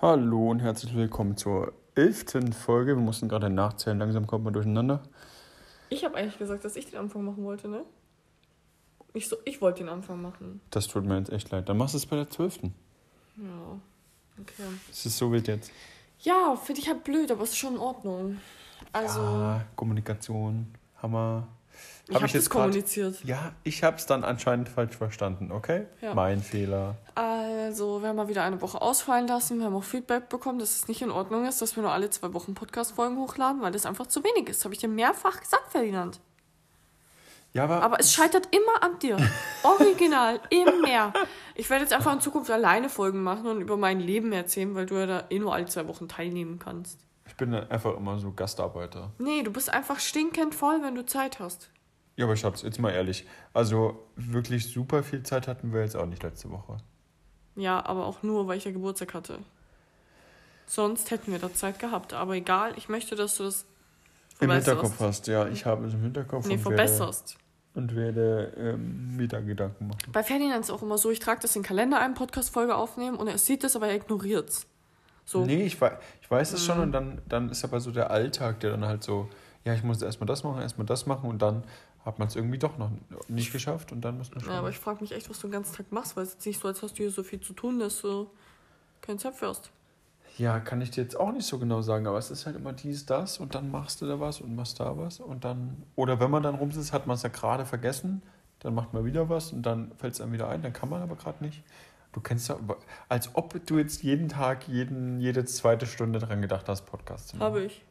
Hallo und herzlich willkommen zur elften Folge. Wir mussten gerade nachzählen, langsam kommt man durcheinander. Ich habe eigentlich gesagt, dass ich den Anfang machen wollte, ne? Ich, so, ich wollte den Anfang machen. Das tut mir jetzt echt leid. Dann machst du es bei der zwölften. Ja, okay. Es ist so wild jetzt. Ja, finde ich halt blöd, aber es ist schon in Ordnung. Also, Ja, Kommunikation, Hammer. ich Hab habe das grad- kommuniziert. Ja, ich habe es dann anscheinend falsch verstanden, okay? Ja. Mein Fehler. Also, wir haben mal wieder eine Woche ausfallen lassen. Wir haben auch Feedback bekommen, dass es nicht in Ordnung ist, dass wir nur alle zwei Wochen Podcast-Folgen hochladen, weil das einfach zu wenig ist. Habe ich dir mehrfach gesagt, Ferdinand. Ja, aber, Aber es scheitert immer an dir. Original, immer. Ich werde jetzt einfach in Zukunft alleine Folgen machen und über mein Leben erzählen, weil du ja da eh nur alle zwei Wochen teilnehmen kannst. ich bin dann einfach immer so Gastarbeiter. Nee, du bist einfach stinkend voll, wenn du Zeit hast. Ja, aber Schatz, jetzt mal ehrlich. Also wirklich super viel Zeit hatten wir jetzt auch nicht letzte Woche. Ja, aber auch nur, weil ich ja Geburtstag hatte. Sonst hätten wir da Zeit gehabt. Aber egal, ich möchte, dass du das Im. Hinterkopf hast, ja. Ich habe es im Hinterkopf Nee, und verbesserst. werde, und werde ähm, wieder Gedanken machen. Bei Ferdinand ist es auch immer so, ich trage das in den Kalender ein, Podcast-Folge aufnehmen und er sieht es, aber er ignoriert es. So. Nee, ich, wei- ich weiß es Mhm. schon und dann, dann ist aber so der Alltag, der dann halt so, ja, ich muss erstmal das machen, erstmal das machen und dann hat man es irgendwie doch noch nicht geschafft und dann muss man schon. Ja, aber ich frage mich echt, was du den ganzen Tag machst, weil es ist nicht so, als hast du hier so viel zu tun, dass du keine Zeit für hast. ja, kann ich dir jetzt auch nicht so genau sagen, aber es ist halt immer dies, das und dann machst du da was und machst da was und dann, oder wenn man dann rumsitzt, hat man es ja gerade vergessen, dann macht man wieder was und dann fällt es einem wieder ein, dann kann man aber gerade nicht. Du kennst ja, als ob du jetzt jeden Tag, jeden, jede zweite Stunde dran gedacht hast, Podcast zu machen. Habe ich.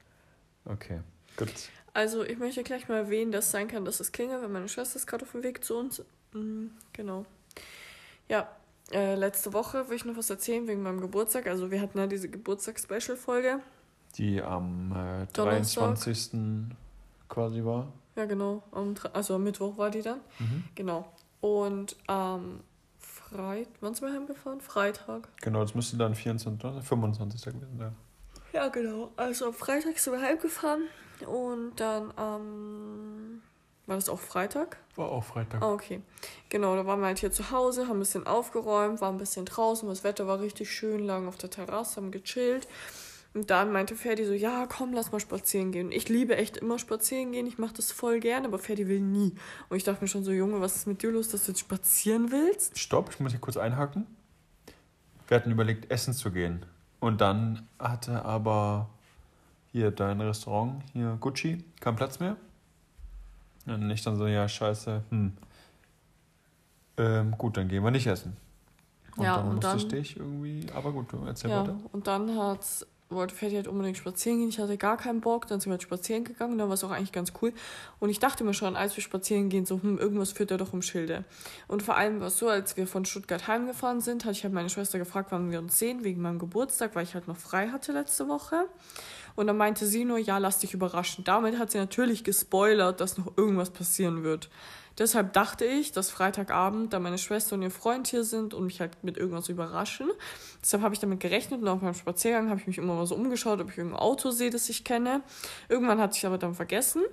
Okay, gut. Also, ich möchte gleich mal erwähnen, dass es sein kann, dass es klingelt, weil meine Schwester ist gerade auf dem Weg zu uns. Mhm, genau. Ja, äh, letzte Woche will ich noch was erzählen wegen meinem Geburtstag. Also, wir hatten ja diese Geburtstags-Special-Folge. Die am äh, Donnerstag. 23. quasi war. Ja, genau. Am, also, am Mittwoch war die dann. Mhm. Genau. Und am Freitag, wann sind wir heimgefahren? Freitag. Genau, das müsste dann 24. oder 25. gewesen sein. Ja, genau. Also, am Freitag sind wir heimgefahren. Und dann am. war das auch Freitag? War auch Freitag. Ah, okay. Genau, da waren wir halt hier zu Hause, haben ein bisschen aufgeräumt, waren ein bisschen draußen, das Wetter war richtig schön, lagen auf der Terrasse, haben gechillt. Und dann meinte Ferdi so, ja, komm, lass mal spazieren gehen. Ich liebe echt immer spazieren gehen, ich mache das voll gerne, aber Ferdi will nie. Und ich dachte mir schon so, Junge, was ist mit dir los, dass du jetzt spazieren willst? Stopp, ich muss hier kurz einhaken. Wir hatten überlegt, essen zu gehen. Und dann hatte aber hier dein Restaurant, hier Gucci, keinen Platz mehr. Und ich dann so, ja, scheiße, hm. Ähm, gut, dann gehen wir nicht essen. Und Ja, dann und musste dann- ich irgendwie, aber gut, du erzähl Ja, weiter. und dann hat's, wollte Ferdi halt unbedingt spazieren gehen. Ich hatte gar keinen Bock. Dann sind wir halt spazieren gegangen. Dann war es auch eigentlich ganz cool. Und ich dachte mir schon, als wir spazieren gehen, so, hm, irgendwas führt er doch um Schilde. Und vor allem war es so, als wir von Stuttgart heimgefahren sind, hatte ich halt meine Schwester gefragt, wann wir uns sehen, wegen meinem Geburtstag, weil ich halt noch frei hatte letzte Woche. Und dann meinte sie nur, ja, lass dich überraschen. Damit hat sie natürlich gespoilert, dass noch irgendwas passieren wird. Deshalb dachte ich, dass Freitagabend da meine Schwester und ihr Freund hier sind und mich halt mit irgendwas überraschen. Deshalb habe ich damit gerechnet und auf meinem Spaziergang habe ich mich immer mal so umgeschaut, ob ich irgendein Auto sehe, das ich kenne. Irgendwann hatte ich aber dann vergessen.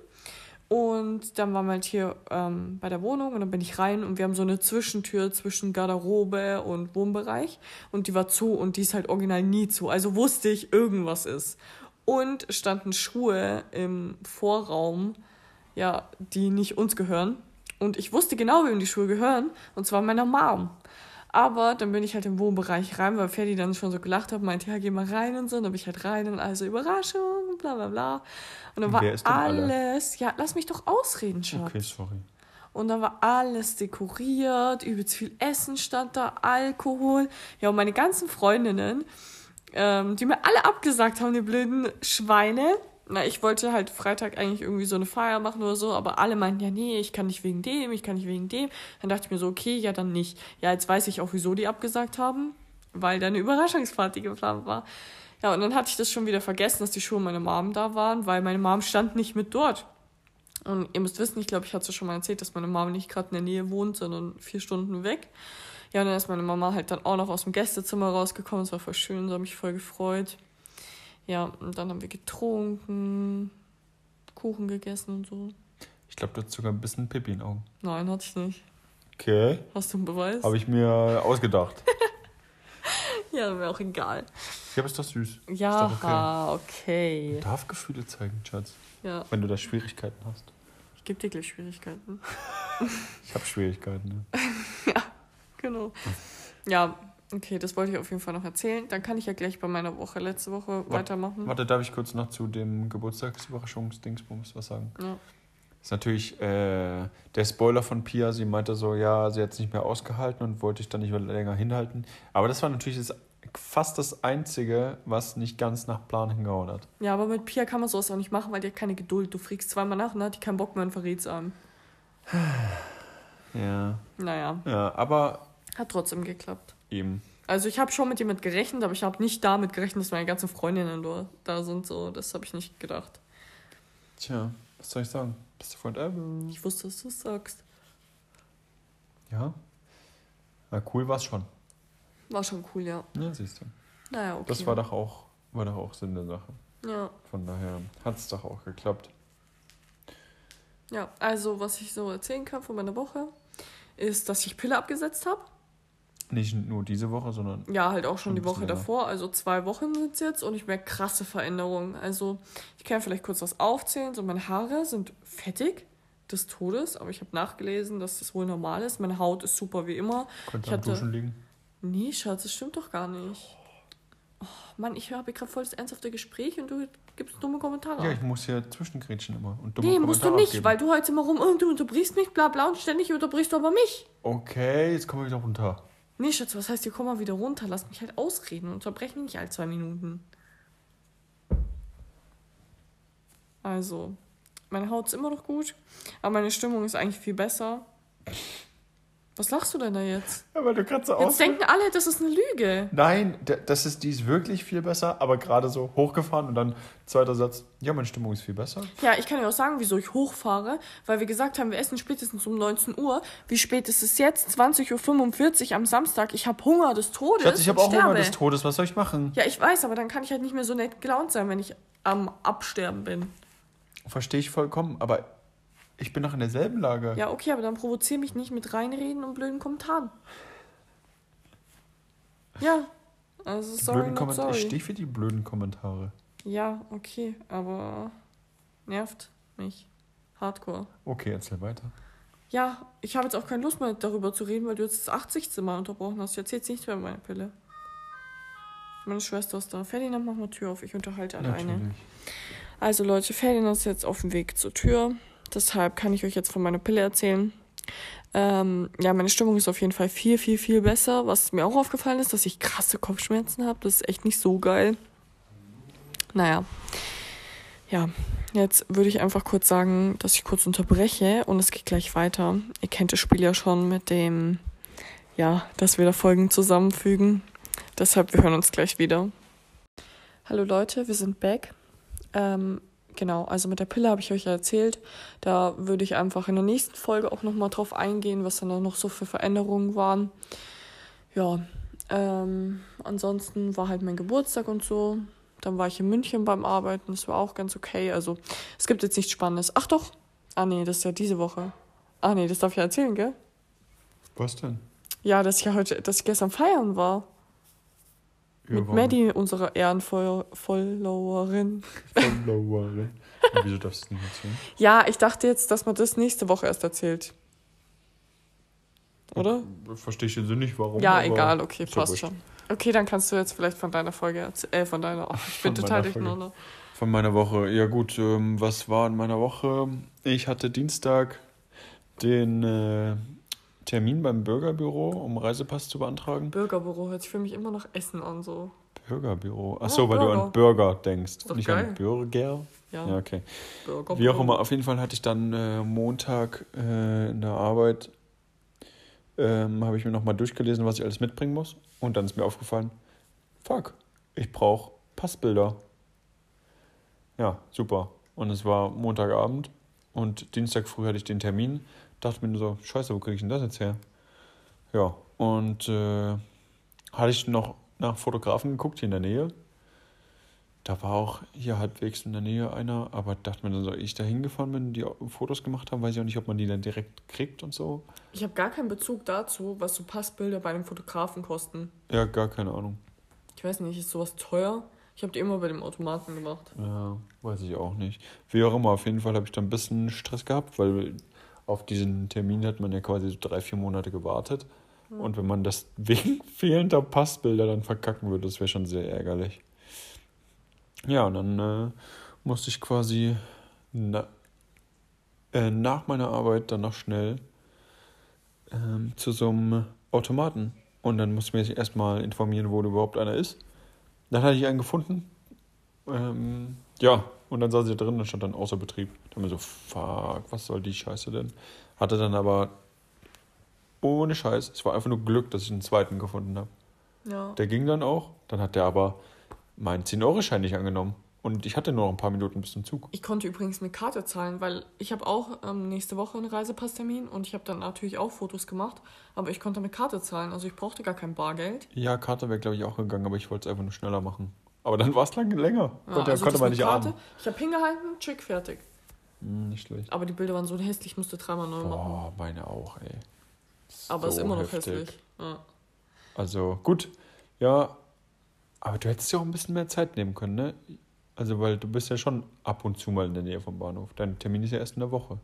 Und dann waren wir halt hier ähm, bei der Wohnung und dann bin ich rein und wir haben so eine Zwischentür zwischen Garderobe und Wohnbereich und die war zu und die ist halt original nie zu. Also wusste ich, irgendwas ist. Und standen Schuhe im Vorraum, ja, die nicht uns gehören. Und ich wusste genau, wem die Schuhe gehören, und zwar meiner Mom. Aber dann bin ich halt im Wohnbereich rein, weil Ferdi dann schon so gelacht hat, meinte, ja, geh mal rein und so. Und dann bin ich halt rein und also Überraschung, bla bla bla. Und dann Und war denn alle? alles, ja, lass mich doch ausreden, Schatz. Okay, sorry. Und dann war alles dekoriert, übelst viel Essen stand da, Alkohol. Ja, und meine ganzen Freundinnen, ähm, die mir alle abgesagt haben, die blöden Schweine. Na, ich wollte halt Freitag eigentlich irgendwie so eine Feier machen oder so, aber alle meinten, ja, nee, ich kann nicht wegen dem, ich kann nicht wegen dem. Dann dachte ich mir so, okay, ja, dann nicht. Ja, jetzt weiß ich auch, wieso die abgesagt haben, weil da eine Überraschungsparty geplant war. Ja, und dann hatte ich das schon wieder vergessen, dass die Schuhe meiner Mom da waren, weil meine Mom stand nicht mit dort. Und ihr müsst wissen, ich glaube, ich hatte es schon mal erzählt, dass meine Mama nicht gerade in der Nähe wohnt, sondern vier Stunden weg. Ja, und dann ist meine Mama halt dann auch noch aus dem Gästezimmer rausgekommen. Das war voll schön, so habe mich voll gefreut. Ja, und dann haben wir getrunken, Kuchen gegessen und so. Ich glaube, du hast sogar ein bisschen Pipi in den Augen. Nein, hatte ich nicht. Okay. Hast du einen Beweis? Habe ich mir ausgedacht. Ja, wäre auch egal. Ja, aber ist doch süß. Ja, doch okay. Man darf Gefühle zeigen, Schatz. Ja, Wenn du da Schwierigkeiten hast. ich gebe dir gleich Schwierigkeiten. Ich habe Schwierigkeiten. Ne? Genau. Ja, okay, das wollte ich auf jeden Fall noch erzählen. Dann kann ich ja gleich bei meiner Woche, letzte Woche, weitermachen. Warte, darf ich kurz noch zu dem Geburtstagsüberraschungsdingsbums was sagen? Ja. ist natürlich äh, der Spoiler von Pia. Sie meinte so, ja, sie hat es nicht mehr ausgehalten und wollte ich dann nicht mehr länger hinhalten. Aber das war natürlich das, fast das Einzige, was nicht ganz nach Plan hingehauen hat. ja, aber mit Pia kann man sowas auch nicht machen, weil die hat keine Geduld. Du fragst zweimal nach, ne? Die keinen Bock mehr und verrät's an. Ja. Naja, Ja, aber hat trotzdem geklappt. eben. Also ich habe schon mit jemand gerechnet, aber ich habe nicht damit gerechnet, dass meine ganzen Freundinnen da- da sind. So, das habe ich nicht gedacht. Tja, was soll ich sagen? Beste Freund ever. Ich wusste, dass du es sagst. Ja. Na, cool war's schon. War schon cool, ja. Ja, siehst du. Naja, okay. Das war doch auch, war doch auch Sinn der Sache. Ja. Von daher hat's doch auch geklappt. Ja, also was ich so erzählen kann von meiner Woche, ist, dass ich Pille abgesetzt habe. Nicht nur diese Woche, sondern Ja, halt auch schon die Woche länger. davor. Also zwei Wochen sind es jetzt und ich merke krasse Veränderungen. Also ich kann vielleicht kurz was aufzählen. So meine Haare sind fettig des Todes, aber ich habe nachgelesen, dass das wohl normal ist. Meine Haut ist super wie immer. könnte Ich am hatte- Duschen liegen. Nee, Schatz, das stimmt doch gar nicht. Oh, Mann, ich habe gerade voll das ernsthafte Gespräch und du gibst dumme Kommentare. Ja, ich muss hier zwischengrätschen immer. Und dumme nee, musst du Kommentare nicht, abgeben. weil du heute immer rum und du unterbrichst mich, bla bla und ständig unterbrichst du aber mich. Okay, jetzt kommen wir wieder runter. Nee, Schatz, was heißt, hier komm mal wieder runter? Lass mich halt ausreden und unterbrech mich nicht alle zwei Minuten. Also, meine Haut ist immer noch gut, aber meine Stimmung ist eigentlich viel besser. Was lachst du denn da jetzt? Ja, weil du gerade so Jetzt denken alle, das ist eine Lüge. Nein, das ist, die ist wirklich viel besser, aber gerade so hochgefahren und dann zweiter Satz. Ja, meine Stimmung ist viel besser. Ja, ich kann dir auch sagen, wieso ich hochfahre, weil wir gesagt haben, wir essen spätestens um 19 Uhr. Wie spät ist es jetzt? 20.45 Uhr am Samstag. Ich habe Hunger des Todes. Schatz, ich habe auch Hunger sterbe. des Todes. Was soll ich machen? Ja, ich weiß, aber dann kann ich halt nicht mehr so nett gelaunt sein, wenn ich am Absterben bin. Verstehe ich vollkommen, aber ich bin noch in derselben Lage. Ja, okay, aber dann provoziere mich nicht mit reinreden und blöden Kommentaren. Ja, also sorry, not Kommentare. Ich sorry. stehe für die blöden Kommentare. Ja, okay, aber nervt mich. Hardcore. Okay, erzähl weiter. Ja, ich habe jetzt auch keine Lust mehr darüber zu reden, weil du jetzt das 80. Mal unterbrochen hast. Erzähle jetzt nicht mehr meine Pille. Meine Schwester ist da. Ferdinand, mach mal Tür auf. Ich unterhalte alleine. Natürlich. Also Leute, Ferdinand ist jetzt auf dem Weg zur Tür. Deshalb kann ich euch jetzt von meiner Pille erzählen. Ähm, ja, meine Stimmung ist auf jeden Fall viel, viel, viel besser. Was mir auch aufgefallen ist, dass ich krasse Kopfschmerzen habe. Das ist echt nicht so geil. Naja. Ja, jetzt würde ich einfach kurz sagen, dass ich kurz unterbreche und es geht gleich weiter. Ihr kennt das Spiel ja schon mit dem, ja, dass wir da Folgen zusammenfügen. Deshalb, wir hören uns gleich wieder. Hallo Leute, wir sind back. Ähm, genau, also mit der Pille habe ich euch ja erzählt. Da würde ich einfach in der nächsten Folge auch nochmal drauf eingehen, was dann da noch so für Veränderungen waren. Ja, ähm, ansonsten war halt mein Geburtstag und so. Dann war ich in München beim Arbeiten, das war auch ganz okay. Also es gibt jetzt nichts Spannendes. Ach doch, ah nee, das ist ja diese Woche. Ah nee, das darf ich ja erzählen, gell? Was denn? Ja, dass ich ja heute, dass ich gestern feiern war. Mit? Maddie, unserer Ehrenfollowerin. Followerin. Wieso darfst du es nicht erzählen? Ja, ich dachte jetzt, dass man das nächste Woche erst erzählt. Oder? Verstehe ich jetzt nicht, warum. ja, egal, okay, passt wurscht. schon. Okay, dann kannst du jetzt vielleicht von deiner Folge erzählen. Äh, von deiner. Oh, ich bin total durcheinander. Von meiner Woche. Ja gut, ähm, was war in meiner Woche? Ich hatte Dienstag den äh, Termin beim Bürgerbüro, um Reisepass zu beantragen. Bürgerbüro hört sich für mich immer nach Essen an, so. Bürgerbüro. Achso, weil du Bürger. an Bürger denkst. nicht geil. an Bürger. Ja, Ja, okay. Bürgerbüro. Wie auch immer, auf jeden Fall hatte ich dann äh, Montag äh, in der Arbeit, ähm, habe ich mir nochmal durchgelesen, was ich alles mitbringen muss. Und dann ist mir aufgefallen, fuck, ich brauche Passbilder. Ja, super. Und es war Montagabend und Dienstag früh hatte ich den Termin. Dachte mir so, scheiße, wo kriege ich denn das jetzt her? Ja, und äh, hatte ich noch nach Fotografen geguckt hier in der Nähe. Da war auch hier halbwegs in der Nähe einer, aber dachte mir dann so, ich da hingefahren bin, die Fotos gemacht haben, weiß ich auch nicht, ob man die dann direkt kriegt und so. Ich habe gar keinen Bezug dazu, was so Passbilder bei einem Fotografen kosten. Ja, gar keine Ahnung. Ich weiß nicht, ist sowas teuer? Ich habe die immer bei dem Automaten gemacht. Ja, weiß ich auch nicht. Wie auch immer, auf jeden Fall habe ich da ein bisschen Stress gehabt, weil auf diesen Termin hat man ja quasi so drei, vier Monate gewartet. Und wenn man das wegen fehlender Passbilder dann verkacken würde, das wäre schon sehr ärgerlich. Ja, und dann äh, musste ich quasi na, äh, nach meiner Arbeit dann noch schnell ähm, zu so einem Automaten. Und dann musste ich mich erstmal informieren, wo überhaupt einer ist. Dann hatte ich einen gefunden. Ähm, ja, und dann saß ich da drin und stand dann außer Betrieb. Dann mir so, fuck, was soll die Scheiße denn? Hatte dann aber ohne Scheiß, es war einfach nur Glück, dass ich einen zweiten gefunden habe. Ja. Der ging dann auch, dann hat der aber meinen 10-Euro-Schein nicht angenommen. Und ich hatte nur noch ein paar Minuten bis zum Zug. Ich konnte übrigens mit Karte zahlen, weil ich habe auch ähm, nächste Woche einen Reisepasstermin und ich habe dann natürlich auch Fotos gemacht, aber ich konnte mit Karte zahlen, also ich brauchte gar kein Bargeld. Ja, Karte wäre, glaube ich, auch gegangen, aber ich wollte es einfach nur schneller machen. Aber dann war es länger. Ja, konnte also konnte man nicht Karte, ahnen. Ich habe hingehalten, check, fertig. Hm, nicht schlecht. Aber die Bilder waren so hässlich, ich musste dreimal neu machen. Boah, meine auch, ey. Aber ist So immer noch heftig. hässlich. Ja. Also gut, ja, aber du hättest ja auch ein bisschen mehr Zeit nehmen können, ne? Also, weil du bist ja schon ab und zu mal in der Nähe vom Bahnhof. Dein Termin ist ja erst in der Woche.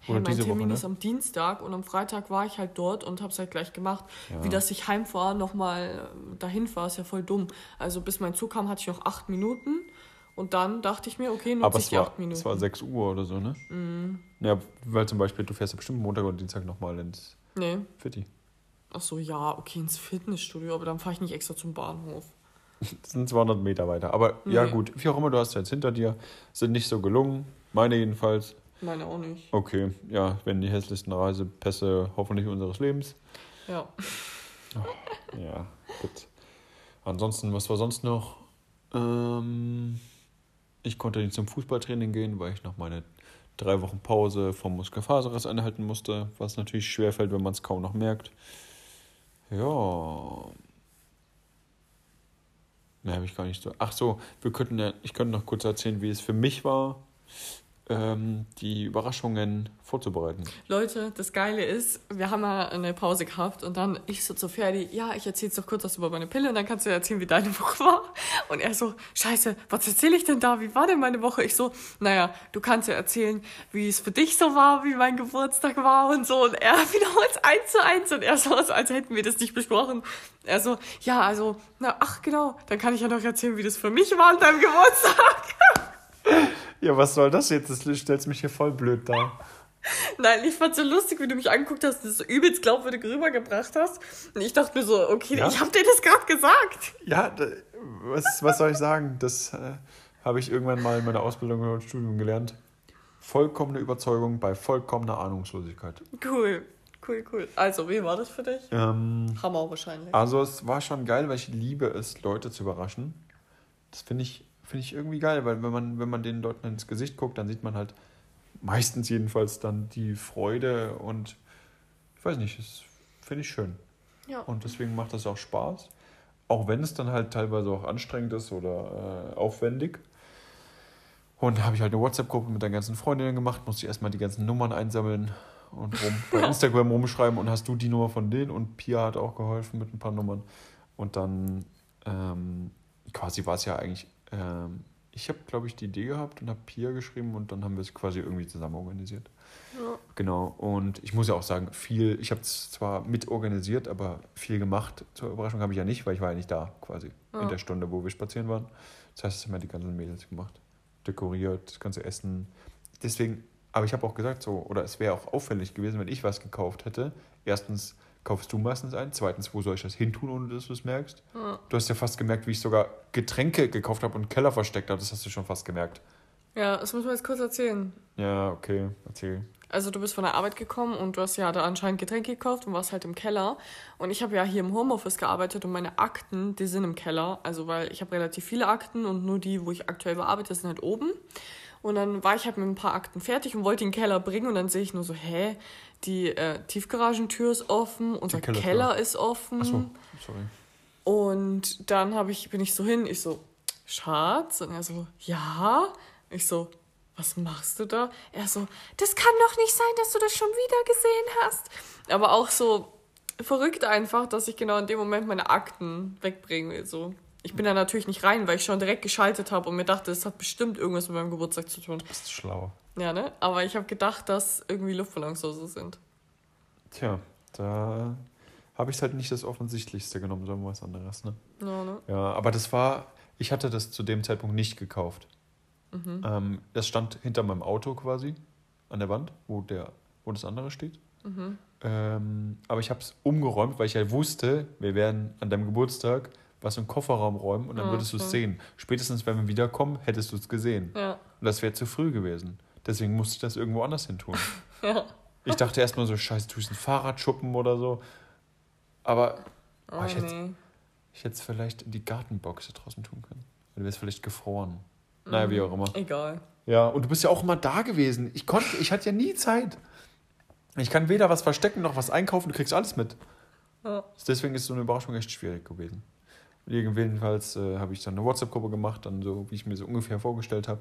Hey, Oder mein diese Termin Woche, ne? ist am Dienstag und am Freitag war ich halt dort und hab's halt gleich gemacht. Ja. Wie das ich heimfahre, nochmal dahin war, ist ja voll dumm. Also bis mein Zug kam, hatte ich noch acht Minuten und dann dachte ich mir, okay, nutze Aber ich die war, acht Minuten. es war 6 Uhr oder so, ne? Mhm. Ja, weil zum Beispiel, du fährst ja bestimmt Montag oder Dienstag nochmal ins Nee. Fitti. Ach so, ja, okay, ins Fitnessstudio, aber dann fahre ich nicht extra zum Bahnhof. Das sind 200 Meter weiter. Aber ja, Nee. gut, wie auch immer, du hast jetzt hinter dir. Sind nicht so gelungen. Meine jedenfalls. Meine auch nicht. Okay, ja, wenn die hässlichsten Reisepässe hoffentlich unseres Lebens. Ja. Ja, gut. Ansonsten, was war sonst noch? Ähm, ich konnte nicht zum Fußballtraining gehen, weil ich noch meine drei Wochen Pause vom Muskelfaserriss einhalten musste, was natürlich schwerfällt, wenn man es kaum noch merkt. Ja. Mehr habe ich gar nicht so. Ach so, wir könnten ja, ich könnte noch kurz erzählen, wie es für mich war, ähm, die Überraschungen vorzubereiten. Leute, das Geile ist, wir haben ja eine Pause gehabt und dann ich so zu Ferdi, ja, ich erzähle jetzt doch kurz was über meine Pille und dann kannst du erzählen, wie deine Woche war. Und er so, scheiße, was erzähle ich denn da? Wie war denn meine Woche? Ich so, naja, du kannst ja erzählen, wie es für dich so war, wie mein Geburtstag war und so. Und er wiederholt eins zu eins und er so, als hätten wir das nicht besprochen. Er so, ja, also, na, ach genau, dann kann ich ja noch erzählen, wie das für mich war an deinem Geburtstag. Ja, was soll das jetzt? Das stellt mich hier voll blöd dar. Nein, ich fand's so lustig, wie du mich angeguckt hast, das so übelst glaubwürdig rübergebracht hast. Und ich dachte mir so, okay, Ja? ich hab dir das gerade gesagt. Ja, was, was soll ich sagen? Das äh, habe ich irgendwann mal in meiner Ausbildung und Studium gelernt. Vollkommene Überzeugung bei vollkommener Ahnungslosigkeit. Cool, cool, cool. Also, wie war das für dich? Ähm, Hammer wahrscheinlich. also es war schon geil, weil ich liebe es, Leute zu überraschen. Das finde ich, finde ich irgendwie geil, weil wenn man, wenn man den Leuten ins Gesicht guckt, dann sieht man halt meistens jedenfalls dann die Freude und ich weiß nicht, das finde ich schön. Ja. Und deswegen macht das auch Spaß. Auch wenn es dann halt teilweise auch anstrengend ist oder äh, aufwendig. Und da habe ich halt eine WhatsApp-Gruppe mit den ganzen Freundinnen gemacht, musste ich erstmal die ganzen Nummern einsammeln und rum, bei Instagram rumschreiben und hast du die Nummer von denen und Pia hat auch geholfen mit ein paar Nummern. Und dann ähm, quasi war es ja eigentlich, ähm, ich habe glaube ich die Idee gehabt und habe Pia geschrieben und dann haben wir es quasi irgendwie zusammen organisiert. Ja. Genau, und ich muss ja auch sagen, viel, ich habe es zwar mit organisiert, aber viel gemacht zur Überraschung habe ich ja nicht, weil ich war ja nicht da quasi Ja. in der Stunde, wo wir spazieren waren. Das heißt, das haben ja die ganzen Mädels gemacht. Dekoriert, das ganze Essen. Deswegen, aber ich habe auch gesagt, so, oder es wäre auch auffällig gewesen, wenn ich was gekauft hätte. Erstens kaufst du meistens ein, zweitens, wo soll ich das hintun, ohne dass du es merkst? Ja. Du hast ja fast gemerkt, wie ich sogar Getränke gekauft habe und Keller versteckt habe, das hast du schon fast gemerkt. ja, das muss man jetzt kurz erzählen. Ja, okay, erzähl. Also du bist von der Arbeit gekommen und du hast ja da anscheinend Getränke gekauft und warst halt im Keller. Und ich habe ja hier im Homeoffice gearbeitet und meine Akten, die sind im Keller. Also weil ich habe relativ viele Akten und nur die, wo ich aktuell bearbeite, sind halt oben. Und dann war ich halt mit ein paar Akten fertig und wollte den Keller bringen und dann sehe ich nur so, hä, die äh, Tiefgaragentür ist offen, unser Kellertür. Keller ist offen. Achso, sorry. Und dann hab ich, bin ich so hin, ich so, Schatz? Und er so, ja. Ich so, was machst du da? Er so, das kann doch nicht sein, dass du das schon wieder gesehen hast. Aber auch so verrückt einfach, dass ich genau in dem Moment meine Akten wegbringen will. So, Ich bin da natürlich nicht rein, weil ich schon direkt geschaltet habe und mir dachte, es hat bestimmt irgendwas mit meinem Geburtstag zu tun. Bist du schlau. Ja, ne? Aber ich habe gedacht, dass irgendwie Luftballons so sind. Tja, da habe ich halt nicht das Offensichtlichste genommen, sondern was anderes, ne? Ja, ne? Ja, aber das war, ich hatte das zu dem Zeitpunkt nicht gekauft. Mhm. Ähm, das stand hinter meinem Auto quasi an der Wand, wo, der, wo das andere steht. Mhm. Ähm, aber ich habe es umgeräumt, weil ich ja wusste, wir werden an deinem Geburtstag was im Kofferraum räumen und dann Ja, würdest du es okay. sehen. Spätestens, wenn wir wiederkommen, hättest du es gesehen. Ja. Und das wäre zu früh gewesen. Deswegen musste ich das irgendwo anders hin tun. Ja. Ich dachte erstmal so, scheiße, tust ein Fahrrad schuppen oder so. Aber Oh, Oh, ich hätte- ich hätte es vielleicht in die Gartenbox da draußen tun können. Dann wäre es vielleicht gefroren. Naja, wie auch immer. Egal. Ja, und du bist ja auch immer da gewesen. Ich konnte, ich hatte ja nie Zeit. Ich kann weder was verstecken noch was einkaufen, du kriegst alles mit. Ja. Deswegen ist so eine Überraschung echt schwierig gewesen. Jedenfalls äh, habe ich dann eine WhatsApp-Gruppe gemacht, dann so, wie ich mir so ungefähr vorgestellt habe.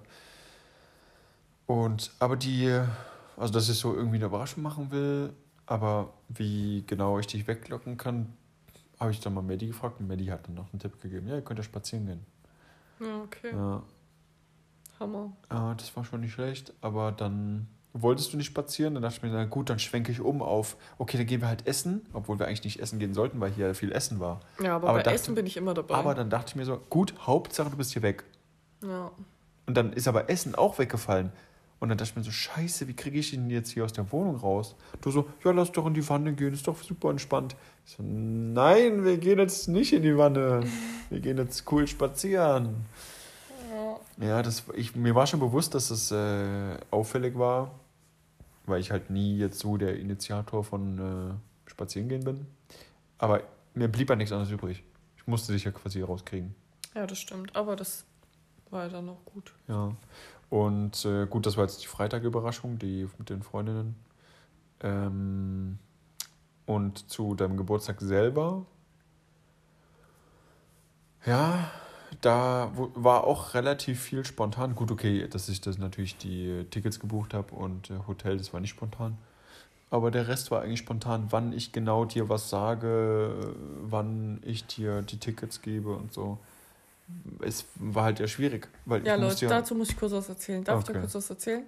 Und, aber die, also dass ich so irgendwie eine Überraschung machen will, aber wie genau ich dich weglocken kann, habe ich dann mal Maddie gefragt und Maddie hat dann noch einen Tipp gegeben. Ja, ihr könnt ja spazieren gehen. Ja, okay. Ja, Hammer. Ah, das war schon nicht schlecht, aber dann wolltest du nicht spazieren. Dann dachte ich mir, na gut, dann schwenke ich um auf, okay, dann gehen wir halt essen, obwohl wir eigentlich nicht essen gehen sollten, weil hier viel Essen war. Ja, aber, Aber bei dachte- Essen bin ich immer dabei. Aber dann dachte ich mir so, gut, Hauptsache du bist hier weg. ja. Und dann ist aber Essen auch weggefallen. Und dann dachte ich mir so, scheiße, wie kriege ich ihn jetzt hier aus der Wohnung raus? Du so, ja, lass doch in die Wanne gehen, ist doch super entspannt. Ich so, nein, wir gehen jetzt nicht in die Wanne. Wir gehen jetzt cool spazieren. ja. Das, ich, mir war schon bewusst, dass es äh, auffällig war, weil ich halt nie jetzt so der Initiator von äh, Spazierengehen bin. Aber mir blieb ja nichts anderes übrig. Ich musste dich ja quasi rauskriegen. Ja, das stimmt. Aber das war ja dann noch gut. Ja. Und äh, gut, das war jetzt die Freitag-Überraschung, die mit den Freundinnen. Ähm, und zu deinem Geburtstag selber. Ja, da war auch relativ viel spontan. Gut, okay, dass ich das natürlich die Tickets gebucht habe und äh, Hotel, das war nicht spontan. Aber der Rest war eigentlich spontan, wann ich genau dir was sage, wann ich dir die Tickets gebe und so. Es war halt ja schwierig, weil Ja, ich Leute, ja dazu muss ich kurz was erzählen. Darf ich Okay. da kurz was erzählen?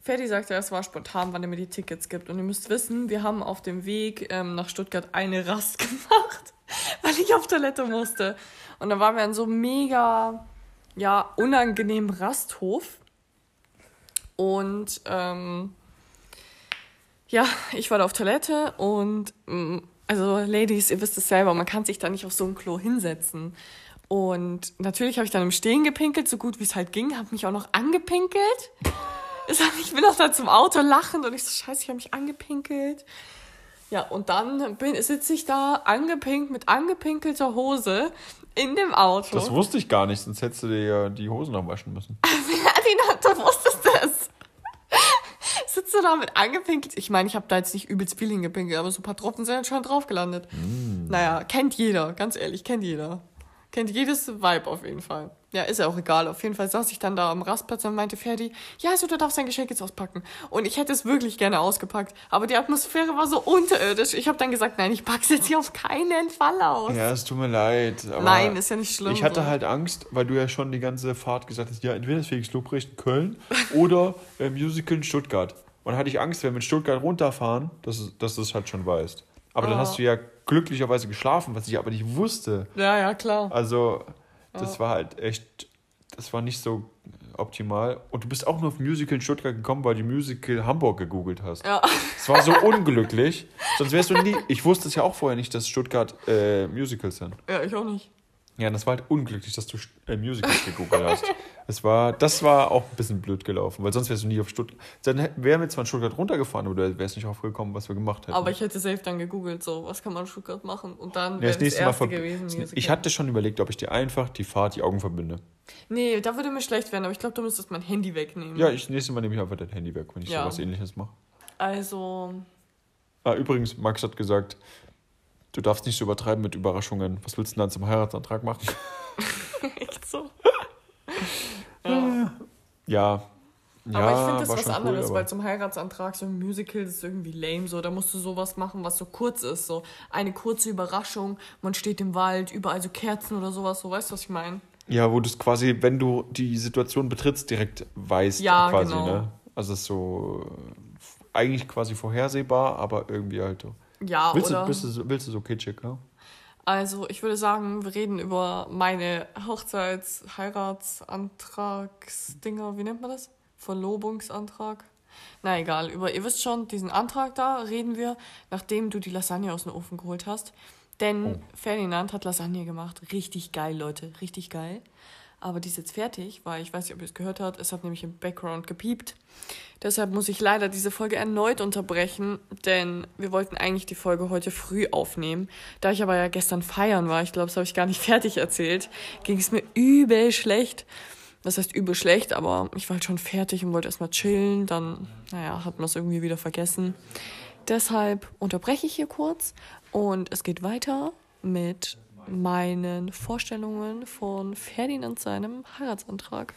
Ferdi sagte, es war spontan, wann er mir die Tickets gibt. Und ihr müsst wissen, wir haben auf dem Weg ähm, nach Stuttgart eine Rast gemacht, weil ich auf Toilette musste. Und dann waren wir an so einem mega, ja, unangenehmen Rasthof. Und ähm, ja, ich war da auf Toilette und mm, also Ladies, ihr wisst es selber, man kann sich da nicht auf so ein Klo hinsetzen. Und natürlich habe ich dann im Stehen gepinkelt, so gut wie es halt ging, habe mich auch noch angepinkelt. Ich bin auch da zum Auto lachend und ich so, scheiße, ich habe mich angepinkelt. Ja, und dann bin- sitze ich da angepinkt mit angepinkelter Hose in dem Auto. Das wusste ich gar nicht, sonst hättest du dir ja die Hosen noch waschen müssen. Adina, du wusstest das. Sitzt du da mit angepinkelt? Ich meine, ich habe da jetzt nicht übelst viel hingepinkelt, aber so ein paar Tropfen sind schon drauf gelandet. Naja, kennt jeder, ganz ehrlich, kennt jeder. Kennt jedes Vibe auf jeden Fall. Ja, ist ja auch egal. Auf jeden Fall saß ich dann da am Rastplatz und meinte Ferdi, ja, also du darfst dein Geschenk jetzt auspacken. Und ich hätte es wirklich gerne ausgepackt, aber die Atmosphäre war so unterirdisch. Ich habe dann gesagt, nein, ich pack's jetzt hier auf keinen Fall aus. Ja, es tut mir leid. Nein, ist ja nicht schlimm. Ich hatte so. halt Angst, weil du ja schon die ganze Fahrt gesagt hast, ja, entweder ist Felix Lobrecht Köln oder äh, Musical in Stuttgart. Und dann hatte ich Angst, wenn wir in Stuttgart runterfahren, dass, dass du es halt schon weißt. Aber dann Ah. hast du ja glücklicherweise geschlafen, was ich aber nicht wusste. Ja, ja, klar. Also, das Ja. war halt echt, das war nicht so optimal. Und du bist auch nur auf Musical in Stuttgart gekommen, weil du Musical Hamburg gegoogelt hast. Ja. Es war so unglücklich. Sonst wärst du nie. Ich wusste es ja auch vorher nicht, dass Stuttgart äh, Musicals sind. ja, ich auch nicht. Ja, das war halt unglücklich, dass du äh, Musicals gegoogelt hast. Es war, das war auch ein bisschen blöd gelaufen, weil sonst wärst du nie auf Stuttgart. Dann wären wir zwar in Stuttgart runtergefahren, aber du wärst nicht aufgekommen, was wir gemacht hätten. Aber ich hätte safe dann gegoogelt, so, was kann man in Stuttgart machen? Und dann ja, wäre das das, nächste Mal erste ver- gewesen. Musical. Ich hatte schon überlegt, ob ich dir einfach die Fahrt, die Augen verbinde. Nee, da würde mir schlecht werden, aber ich glaube, du müsstest mein Handy wegnehmen. Ja, ich nächstes Mal nehme ich einfach dein Handy weg, wenn ich Ja. sowas ähnliches mache. Also, Ah, übrigens, Max hat gesagt, du darfst nicht so übertreiben mit Überraschungen. Was willst du denn dann zum Heiratsantrag machen? echt so. ja. Ja, Ja, aber ich finde das was cool, anderes, aber- weil zum Heiratsantrag so ein Musical ist irgendwie lame. So, da musst du sowas machen, was so kurz ist. So eine kurze Überraschung, man steht im Wald, überall so Kerzen oder sowas. So, weißt du, was ich meine? Ja, wo du es quasi, wenn du die Situation betrittst, direkt weißt Ja, quasi, genau. ne? Also es ist so eigentlich quasi vorhersehbar, aber irgendwie halt so. Ja, willst, oder? du, willst, du, willst du so kitschig, ja? Also, ich würde sagen, wir reden über meine Hochzeits-, Heiratsantragsdinger, wie nennt man das? Verlobungsantrag? Na egal, über, ihr wisst schon, diesen Antrag da reden wir, nachdem du die Lasagne aus dem Ofen geholt hast. Denn Oh. Ferdinand hat Lasagne gemacht. Richtig geil, Leute, richtig geil. Aber die ist jetzt fertig, weil ich weiß nicht, ob ihr es gehört habt. Es hat nämlich im Background gepiept. Deshalb muss ich leider diese Folge erneut unterbrechen, denn wir wollten eigentlich die Folge heute früh aufnehmen. Da ich aber ja gestern feiern war, ich glaube, das habe ich gar nicht fertig erzählt, ging es mir übel schlecht. Das heißt übel schlecht, aber ich war halt schon fertig und wollte erstmal chillen. Dann, naja, hat man es irgendwie wieder vergessen. Deshalb unterbreche ich hier kurz und es geht weiter mit meinen Vorstellungen von Ferdinand seinem Heiratsantrag.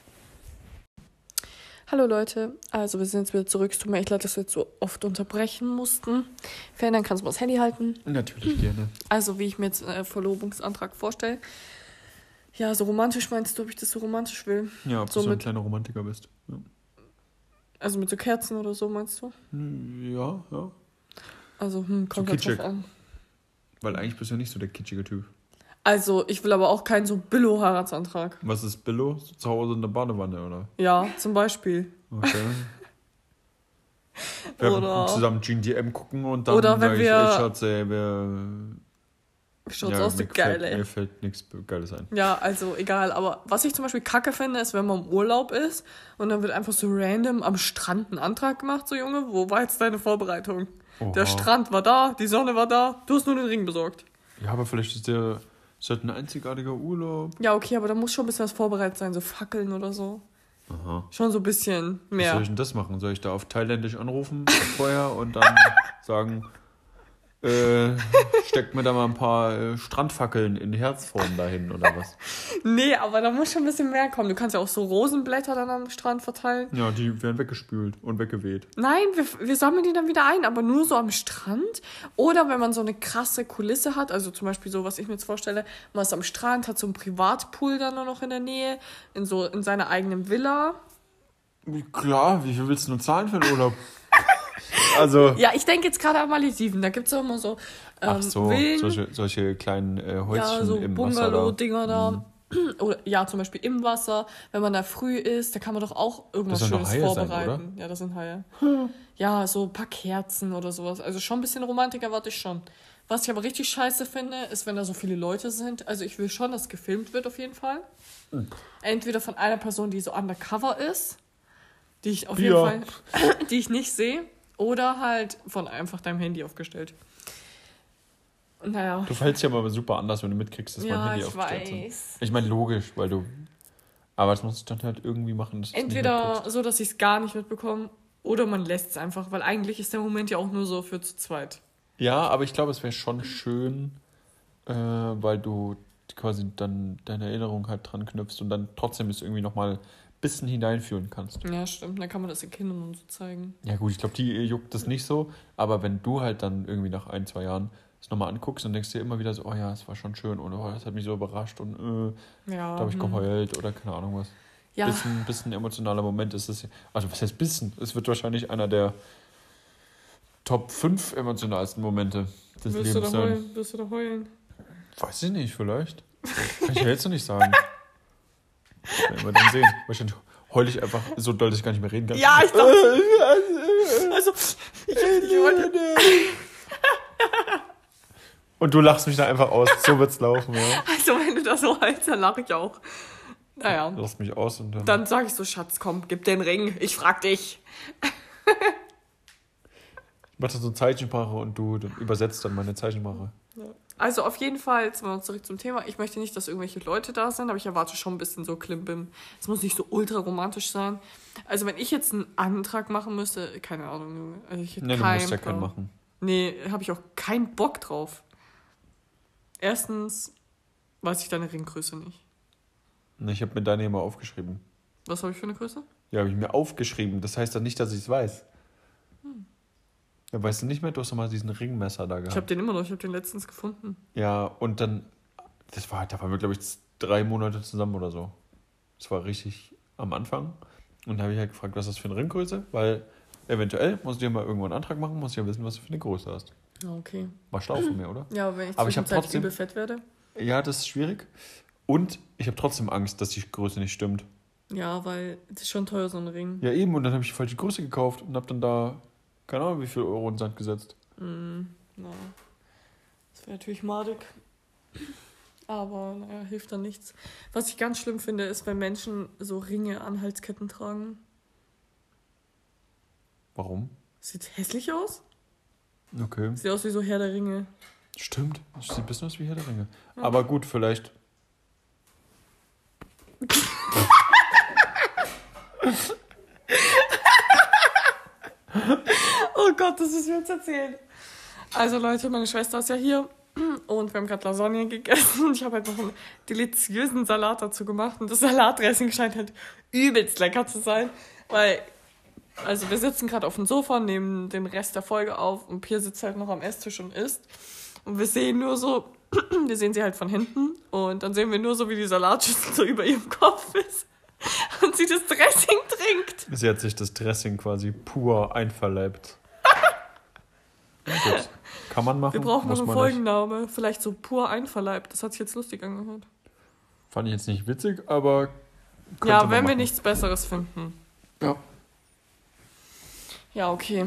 Hallo Leute, also wir sind jetzt wieder zurück. Es tut mir echt leid, dass wir jetzt so oft unterbrechen mussten. Ferdinand, kannst du mal das Handy halten? Natürlich gerne. Also wie ich mir jetzt einen Verlobungsantrag vorstelle. Ja, so romantisch meinst du, ob ich das so romantisch will? Ja, ob So du so ein mit- kleiner Romantiker bist. Ja, Also mit so Kerzen oder so meinst du? Hm, ja. ja. Also, hm, kommt So halt drauf kitschig. an. Weil eigentlich bist du ja nicht so der kitschige Typ. Also, ich will aber auch keinen so Billo-Heiratsantrag. Was ist Billo? Zu Hause in der Badewanne, oder? Ja, zum Beispiel. Okay. Wir Oder- zusammen GDM gucken und dann Oder wenn ich, wir- ey, Schatz, ey, wir... Wie schaut's ja, aus, mir gefällt- geil, ey. Mir fällt nichts Geiles ein. Ja, also egal. Aber was ich zum Beispiel kacke finde, ist, wenn man im Urlaub ist und dann wird einfach so random am Strand ein Antrag gemacht, so Junge, wo war jetzt deine Vorbereitung? Der Oha. Strand war da, die Sonne war da, du hast nur den Ring besorgt. Ja, aber vielleicht ist der ist halt ein einzigartiger Urlaub. Ja, okay, aber da muss schon ein bisschen was vorbereitet sein, so Fackeln oder so. Aha. Schon so ein bisschen Was soll mehr. ich denn das machen? Soll ich da auf Thailändisch anrufen vorher und dann sagen, äh, steckt mir da mal ein paar äh, Strandfackeln in Herzform dahin oder was? Nee, aber da muss schon ein bisschen mehr kommen. Du kannst ja auch so Rosenblätter dann am Strand verteilen. Ja, die werden weggespült und weggeweht. Nein, wir, wir sammeln die dann wieder ein, aber nur so am Strand. Oder wenn man so eine krasse Kulisse hat, also zum Beispiel so, was ich mir jetzt vorstelle, man ist am Strand, hat so einen Privatpool dann nur noch in der Nähe, in so in seiner eigenen Villa. Klar, wie viel willst du nur zahlen für den Urlaub? Also, Ja, ich denke jetzt gerade an Malediven, da gibt es auch immer so, ähm, ach so, Villen, solche, solche kleinen äh, Häuschen ja, so im da. Bungalow-Dinger da. Oder ja, zum Beispiel im Wasser, wenn man da früh ist, da kann man doch auch irgendwas Schönes Haie sein, vorbereiten. ja, das sind Haie. Ja, so ein paar Kerzen oder sowas. Also schon ein bisschen Romantik erwarte ich schon. Was ich aber richtig scheiße finde, ist, wenn da so viele Leute sind. Also ich will schon, dass gefilmt wird auf jeden Fall. Hm. Entweder von einer Person, die so undercover ist, die ich auf Ja. jeden Fall, die ich nicht sehe, oder halt von einfach deinem Handy aufgestellt. Naja. Du fällst ja aber super anders, wenn du mitkriegst, dass mein Ja, Handy ich aufgestellt sind. weiß. Ich meine, logisch, weil du. Aber das musst du dann halt irgendwie machen. Entweder so, dass ich es gar nicht mitbekomme, oder man lässt es einfach, weil eigentlich ist der Moment ja auch nur so für zu zweit. Ja, aber ich glaube, es wäre schon schön, äh, weil du quasi dann deine Erinnerung halt dran knüpfst und dann trotzdem es irgendwie nochmal bisschen hineinführen kannst. Ja, stimmt. Dann kann man das den Kindern und so zeigen. Ja gut, ich glaube, die juckt das nicht so, aber wenn du halt dann irgendwie nach ein, zwei Jahren es nochmal anguckst und denkst dir immer wieder so, oh ja, es war schon schön und oh, das hat mich so überrascht und äh, Ja. da habe ich hm. geheult oder keine Ahnung was. Ja, Bisschen, bisschen emotionaler Moment ist es. Also was heißt bisschen? Es wird wahrscheinlich einer der Top 5 emotionalsten Momente des wirst du Lebens da sein. heulen? Wirst du da heulen? Weiß ich nicht, vielleicht. Kann ich jetzt noch nicht sagen. Werden wir dann sehen. Wahrscheinlich heule ich einfach so doll, dass ich gar nicht mehr reden kann. Ja, ich dachte. Also, ich, ich wollte. Und du lachst mich da einfach aus. So wird's laufen, ja. Also, wenn du das so hältst, dann lache ich auch. Naja. Du lachst mich aus und dann. Dann sag ich so, Schatz, komm, gib den Ring. Ich frag dich. Ich mach dann so Zeichensprache und du dann übersetzt dann meine Zeichensprache. Also auf jeden Fall, jetzt mal zurück zum Thema. Ich möchte nicht, dass irgendwelche Leute da sind, aber ich erwarte schon ein bisschen so Klimbim. Es muss nicht so ultra romantisch sein. Also wenn ich jetzt einen Antrag machen müsste, keine Ahnung, Junge. also ich hätte Nee, du keinen musst ja keinen machen. Nee, habe ich auch keinen Bock drauf. Erstens weiß ich deine Ringgröße nicht. Nee, Ich habe mir deine immer aufgeschrieben. Was habe ich für eine Größe? Ja, habe ich mir aufgeschrieben. Das heißt dann nicht, dass ich es weiß. Ja, weißt du nicht mehr? Du hast doch mal diesen Ringmesser da Ich habe gehabt. den immer noch, ich habe den letztens gefunden. Ja, und dann, das war, da waren wir, glaube ich, drei Monate zusammen oder so. Das war richtig am Anfang. Und da habe ich halt gefragt, was ist das für eine Ringgröße? Weil eventuell muss ich dir mal irgendwo einen Antrag machen, muss ich ja wissen, was du für eine Größe hast. Ja, okay. War schlau von mir, oder? Ja, wenn ich Aber ich hab trotzdem- übel fett werde. Ja, das ist schwierig. Und ich habe trotzdem Angst, dass die Größe nicht stimmt. Ja, weil das ist schon teuer, so ein Ring. Ja, eben. Und dann habe ich die falsche Größe gekauft und habe dann da, keine Ahnung, wie viel Euro in den Sand gesetzt. Mm, na, das wäre natürlich madig. Aber naja, hilft dann nichts. Was ich ganz schlimm finde, ist, wenn Menschen so Ringe an Halsketten tragen. Warum? Sieht hässlich aus. Okay. Sieht aus wie so Herr der Ringe. Stimmt. Sieht ein bisschen aus wie Herr der Ringe. Aber gut, vielleicht. Oh Gott, das ist mir jetzt erzählen. Also Leute, meine Schwester ist ja hier und wir haben gerade Lasagne gegessen und ich habe halt noch einen deliziösen Salat dazu gemacht und das Salatdressing scheint halt übelst lecker zu sein, weil also wir sitzen gerade auf dem Sofa nehmen den Rest der Folge auf und Pia sitzt halt noch am Esstisch und isst und wir sehen nur so, wir sehen sie halt von hinten und dann sehen wir nur so, wie die Salatschüssel so über ihrem Kopf ist und sie das Dressing trinkt. Sie hat sich das Dressing quasi pur einverleibt. Gut. Kann man machen. Wir brauchen noch einen Folgenname. Vielleicht so pur einverleibt. Das hat sich jetzt lustig angehört. Nicht. Fand ich jetzt nicht witzig, aber. ja, wenn wir machen. nichts Besseres finden. Ja. Ja, okay.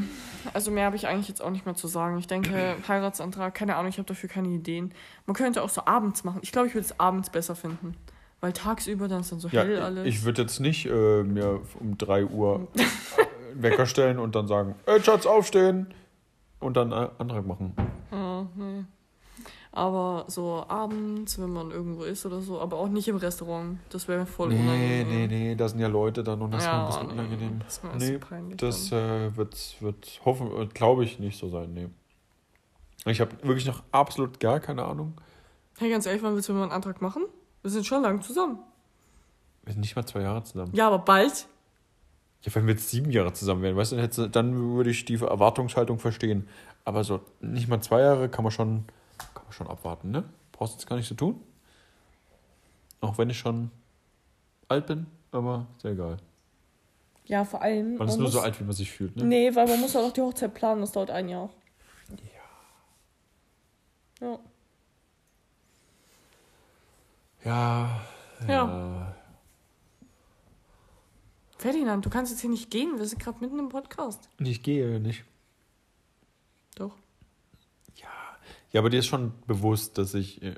Also mehr habe ich eigentlich jetzt auch nicht mehr zu sagen. Ich denke, Heiratsantrag, keine Ahnung, ich habe dafür keine Ideen. Man könnte auch so abends machen. Ich glaube, ich würde es abends besser finden. Weil tagsüber dann ist dann so Ja, hell alles. ich würde jetzt nicht äh, mir um 3 Uhr einen Wecker stellen und dann sagen, ey Schatz, aufstehen und dann äh, Antrag machen. Ja, nee. Aber so abends, wenn man irgendwo ist oder so, aber auch nicht im Restaurant. Das wäre voll Nee, unangenehm. nee, nee, da sind ja Leute dann und das ist ja, ein bisschen nee, unangenehm. Das ist mir Nee, nee, peinlich. Das äh, wird, wird hoffen, glaube ich, nicht so sein, nee. Ich habe wirklich noch absolut gar keine Ahnung. Hey, ganz ehrlich, wann willst du mal einen Antrag machen? Wir sind schon lang zusammen. Wir sind nicht mal zwei Jahre zusammen. Ja, aber bald. Ja, wenn wir jetzt sieben Jahre zusammen wären, weißt du, dann, du- würde ich die Erwartungshaltung verstehen. Aber so nicht mal zwei Jahre kann man schon, kann man schon abwarten, ne? Brauchst jetzt gar nicht so tun. Auch wenn ich schon alt bin, aber ist ja egal. Ja, vor allem. Man ist nur muss, so alt, wie man sich fühlt, ne? Nee, weil man muss auch noch die Hochzeit planen, das dauert ein Jahr. Ja. Ja. Ja. Ja. Ferdinand, du kannst jetzt hier nicht gehen. Wir sind gerade mitten im Podcast. Ich gehe nicht. Doch. Ja, aber dir ist schon bewusst, dass ich äh,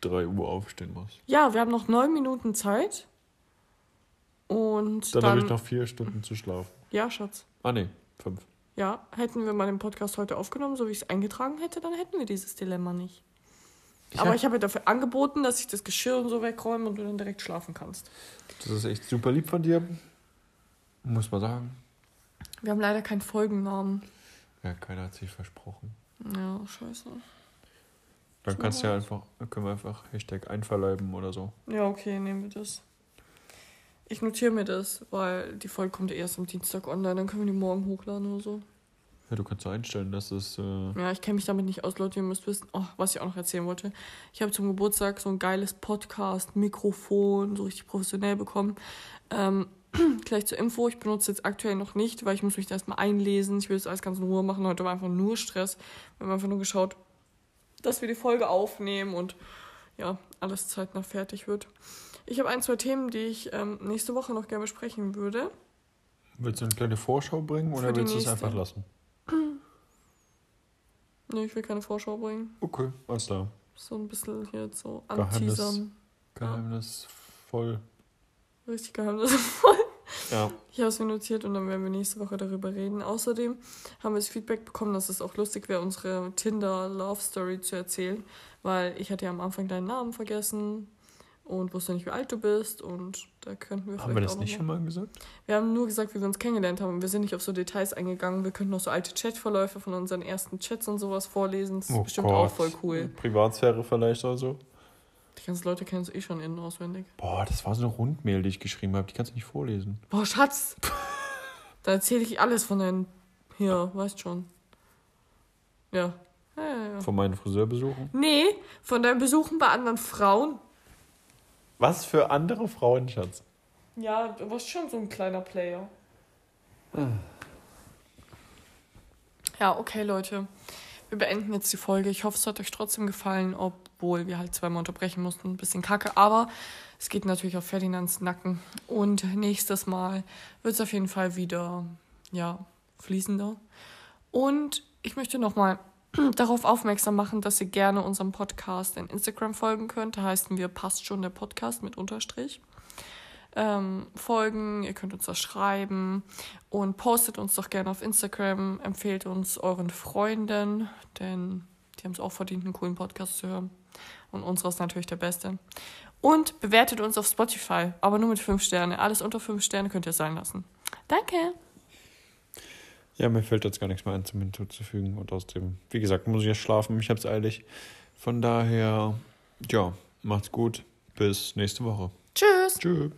3 Uhr aufstehen muss. Ja, wir haben noch neun Minuten Zeit. Und Dann, dann. habe ich noch vier Stunden zu schlafen. ja, Schatz. Ah, nee, fünf. Ja, hätten wir mal den Podcast heute aufgenommen, so wie ich es eingetragen hätte, dann hätten wir dieses Dilemma nicht. Aber hab- ich habe dir dafür angeboten, dass ich das Geschirr und so wegräume und du dann direkt schlafen kannst. Das ist echt super lieb von dir. Muss man sagen. Wir haben leider keinen Folgennamen. Ja, keiner hat sich versprochen. Ja, scheiße. Dann So kannst du ja einfach, dann können wir einfach Hashtag einverleiben oder so. Ja, okay, nehmen wir das. Ich notiere mir das, weil die Folge kommt erst am Dienstag online, dann können wir die morgen hochladen oder so. Ja, du kannst so einstellen, dass es. Äh, Ja, ich kenne mich damit nicht aus, Leute, ihr müsst wissen, oh, was ich auch noch erzählen wollte. Ich habe zum Geburtstag so ein geiles Podcast, Mikrofon, so richtig professionell bekommen. Ähm, gleich zur Info, ich benutze jetzt aktuell noch nicht, weil ich muss mich da erstmal einlesen. Ich will das alles ganz in Ruhe machen. Heute war einfach nur Stress. Wir haben einfach nur geschaut, dass wir die Folge aufnehmen und ja, alles zeitnah fertig wird. Ich habe ein, zwei Themen, die ich ähm, nächste Woche noch gerne besprechen würde. willst du eine kleine Vorschau bringen Für oder willst du es einfach lassen? Nee, ich will keine Vorschau bringen. Okay, alles klar. So ein bisschen hier jetzt so Geheimnis. anteasern. Geheimnisvoll. Richtig geheimnisvoll. Ja. Ich habe es mir notiert und dann werden wir nächste Woche darüber reden. Außerdem haben wir das Feedback bekommen, dass es auch lustig wäre, unsere Tinder-Love-Story zu erzählen, weil ich hatte ja am Anfang deinen Namen vergessen und wusste nicht, wie alt du bist und da könnten wir vielleicht Haben wir das auch nicht schon mal gesagt? Wir haben nur gesagt, wie wir uns kennengelernt haben und wir sind nicht auf so Details eingegangen. Wir könnten noch so alte Chatverläufe von unseren ersten Chats und sowas vorlesen. Das ist Oh bestimmt Gott. auch voll cool. Privatsphäre vielleicht oder so? Die ganzen Leute kennen es eh schon innen auswendig. Boah, das war so eine Rundmail, die ich geschrieben habe. Die kannst du nicht vorlesen. Boah, Schatz! da erzähle ich alles von deinen. Hier, weißt schon. Ja. ja, ja, ja. Von meinen Friseurbesuchen. Nee, von deinen Besuchen bei anderen Frauen. Was für andere Frauen, Schatz? Ja, du warst schon so ein kleiner Player. Ja, okay, Leute. Wir beenden jetzt die Folge. Ich hoffe, es hat euch trotzdem gefallen, obwohl wir halt zweimal unterbrechen mussten. Ein bisschen kacke, aber es geht natürlich auf Ferdinands Nacken. Und nächstes Mal wird es auf jeden Fall wieder, ja, fließender. Und ich möchte nochmal darauf aufmerksam machen, dass ihr gerne unserem Podcast in Instagram folgen könnt. Da heißen wir Passt schon der Podcast mit Unterstrich ähm, folgen, ihr könnt uns das schreiben und postet uns doch gerne auf Instagram, empfehlt uns euren Freunden, denn die haben es auch verdient, einen coolen Podcast zu hören. Und unserer ist natürlich der beste. Und bewertet uns auf Spotify, aber nur mit 5 Sterne. Alles unter 5 Sterne könnt ihr sein lassen. Danke. Ja, mir fällt jetzt gar nichts mehr ein zum hinzuzufügen. Und außerdem, wie gesagt, muss ich ja schlafen. Ich hab's eilig. Von daher, ja, macht's gut. Bis nächste Woche. Tschüss. Tschüss.